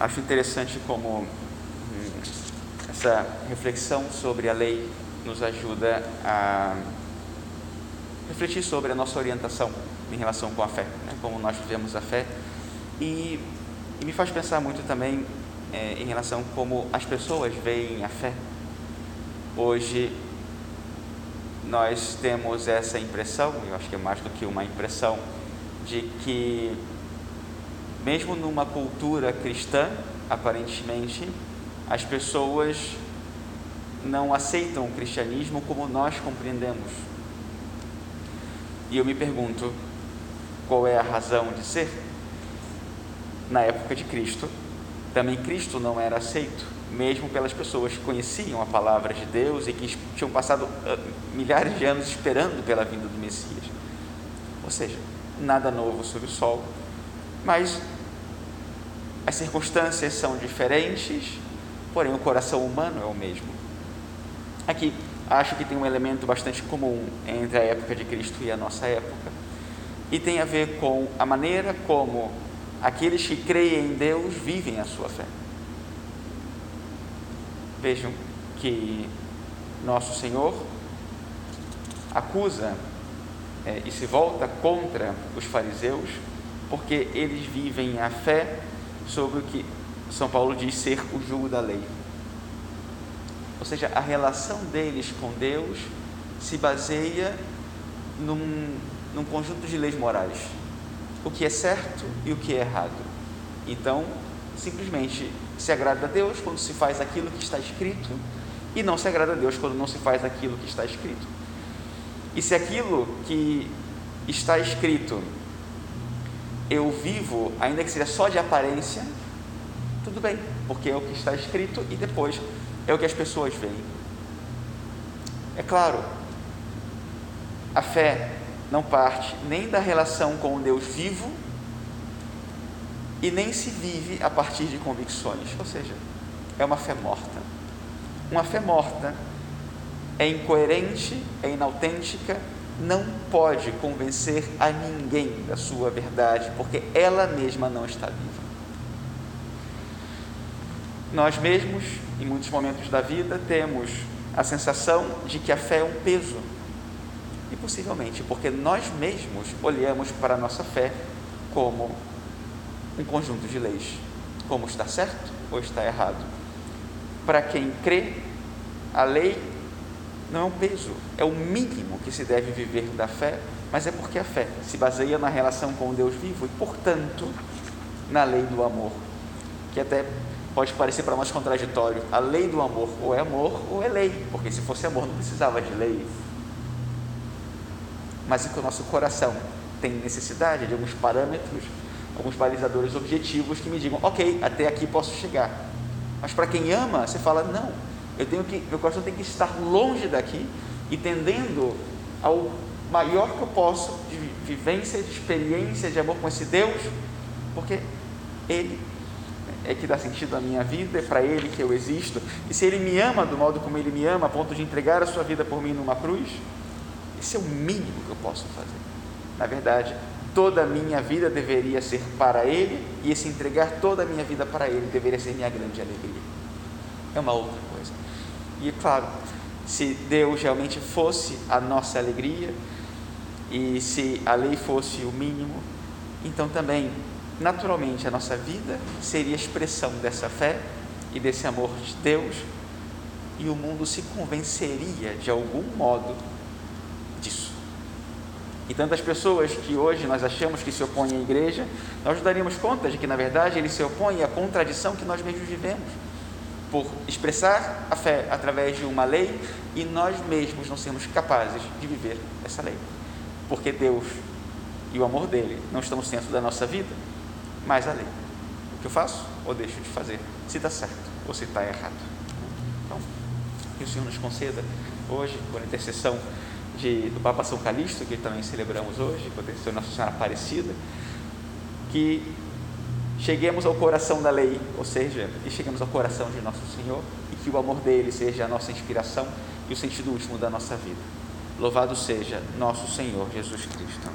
acho interessante como hum, essa reflexão sobre a lei nos ajuda a refletir sobre a nossa orientação em relação com a fé, né? como nós vivemos a fé, e, e me faz pensar muito também é, em relação como as pessoas veem a fé. Hoje nós temos essa impressão, eu acho que é mais do que uma impressão, de que mesmo numa cultura cristã, aparentemente, as pessoas não aceitam o cristianismo como nós compreendemos. E eu me pergunto, qual é a razão de ser? Na época de Cristo, também Cristo não era aceito, mesmo pelas pessoas que conheciam a palavra de Deus e que tinham passado uh, milhares de anos esperando pela vinda do Messias. Ou seja, nada novo sob o sol, mas as circunstâncias são diferentes, porém o coração humano é o mesmo. Aqui acho que tem um elemento bastante comum entre a época de Cristo e a nossa época, e tem a ver com a maneira como aqueles que creem em Deus vivem a sua fé. Vejam que nosso Senhor acusa é, e se volta contra os fariseus, porque eles vivem a fé sobre o que São Paulo diz ser o jugo da lei. Ou seja, a relação deles com Deus se baseia num, num conjunto de leis morais, o que é certo e o que é errado. Então, simplesmente se agrada a Deus quando se faz aquilo que está escrito e não se agrada a Deus quando não se faz aquilo que está escrito. E se aquilo que está escrito eu vivo, ainda que seja só de aparência, tudo bem, porque é o que está escrito e depois é o que as pessoas veem. É claro, a fé não parte nem da relação com o Deus vivo e nem se vive a partir de convicções, ou seja, é uma fé morta. Uma fé morta é incoerente, é inautêntica, não pode convencer a ninguém da sua verdade, porque ela mesma não está viva. Nós mesmos, em muitos momentos da vida, temos a sensação de que a fé é um peso. E possivelmente porque nós mesmos olhamos para a nossa fé como um conjunto de leis, como está certo ou está errado. Para quem crê, a lei não é um peso, é o mínimo que se deve viver da fé, mas é porque a fé se baseia na relação com o Deus vivo e, portanto, na lei do amor, que até pode parecer para nós contraditório. A lei do amor ou é amor ou é lei, porque se fosse amor não precisava de lei. Mas é que o nosso coração tem necessidade de alguns parâmetros, alguns balizadores objetivos que me digam, ok, até aqui posso chegar. Mas para quem ama, você fala, não, eu tenho que, meu coração tem que estar longe daqui e tendendo ao maior que eu posso de vivência, de experiência de amor com esse Deus, porque Ele é que dá sentido à minha vida, é para Ele que eu existo. E se Ele me ama do modo como Ele me ama, a ponto de entregar a sua vida por mim numa cruz, esse é o mínimo que eu posso fazer. Na verdade, toda a minha vida deveria ser para Ele, e esse entregar toda a minha vida para Ele deveria ser minha grande alegria. É uma outra coisa. E claro, se Deus realmente fosse a nossa alegria e se a lei fosse o mínimo, então também, naturalmente, a nossa vida seria expressão dessa fé e desse amor de Deus e o mundo se convenceria de algum modo disso. E tantas pessoas que hoje nós achamos que se opõem à igreja, nós daríamos conta de que, na verdade, eles se opõem à contradição que nós mesmos vivemos por expressar a fé através de uma lei e nós mesmos não sermos capazes de viver essa lei. Porque Deus e o amor dele não estão no centro da nossa vida, mas a lei. O que eu faço ou deixo de fazer? Se está certo ou se está errado. Então, que o Senhor nos conceda hoje, por intercessão de, do Papa São Calixto, que também celebramos hoje, por intercessão de Nossa Senhora Aparecida, que cheguemos ao coração da lei, ou seja, que cheguemos ao coração de nosso Senhor e que o amor dele seja a nossa inspiração e o sentido último da nossa vida. Louvado seja nosso Senhor Jesus Cristo.